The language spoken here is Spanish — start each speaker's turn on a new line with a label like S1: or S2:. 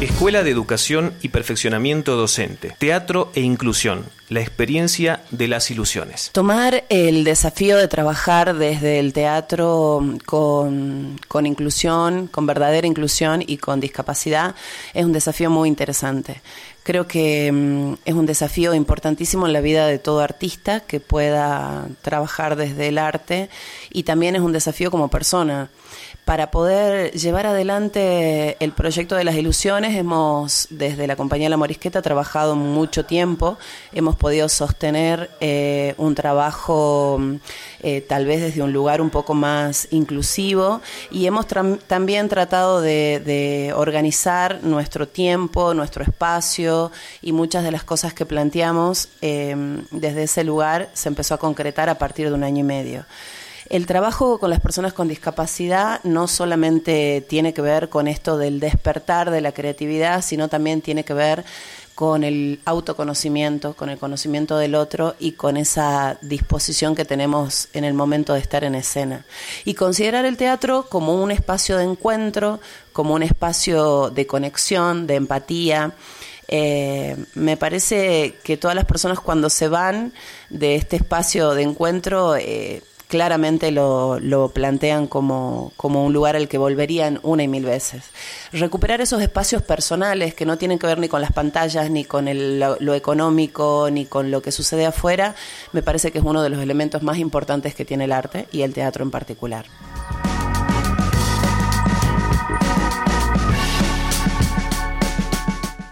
S1: Escuela de Educación y Perfeccionamiento Docente, Teatro e Inclusión, la experiencia de las ilusiones.
S2: Tomar el desafío de trabajar desde el teatro con, con inclusión, con verdadera inclusión y con discapacidad es un desafío muy interesante. Creo que mm, es un desafío importantísimo en la vida de todo artista que pueda trabajar desde el arte y también es un desafío como persona. Para poder llevar adelante el proyecto de las ilusiones, hemos, desde la compañía La Morisqueta, trabajado mucho tiempo. Hemos podido sostener eh, un trabajo eh, tal vez desde un lugar un poco más inclusivo y hemos también tratado de, organizar nuestro tiempo, nuestro espacio y muchas de las cosas que planteamos eh, desde ese lugar se empezó a concretar a partir de un año y medio. El trabajo con las personas con discapacidad no solamente tiene que ver con esto del despertar de la creatividad, sino también tiene que ver con el autoconocimiento, con el conocimiento del otro y con esa disposición que tenemos en el momento de estar en escena. Y considerar el teatro como un espacio de encuentro, como un espacio de conexión, de empatía. Eh, me parece que todas las personas cuando se van de este espacio de encuentro eh, claramente lo, lo plantean como, como, un lugar al que volverían una y mil veces. Recuperar esos espacios personales que no tienen que ver ni con las pantallas, ni con el, lo, económico, ni con lo que sucede afuera, me parece que es uno de los elementos más importantes que tiene el arte y el teatro en particular.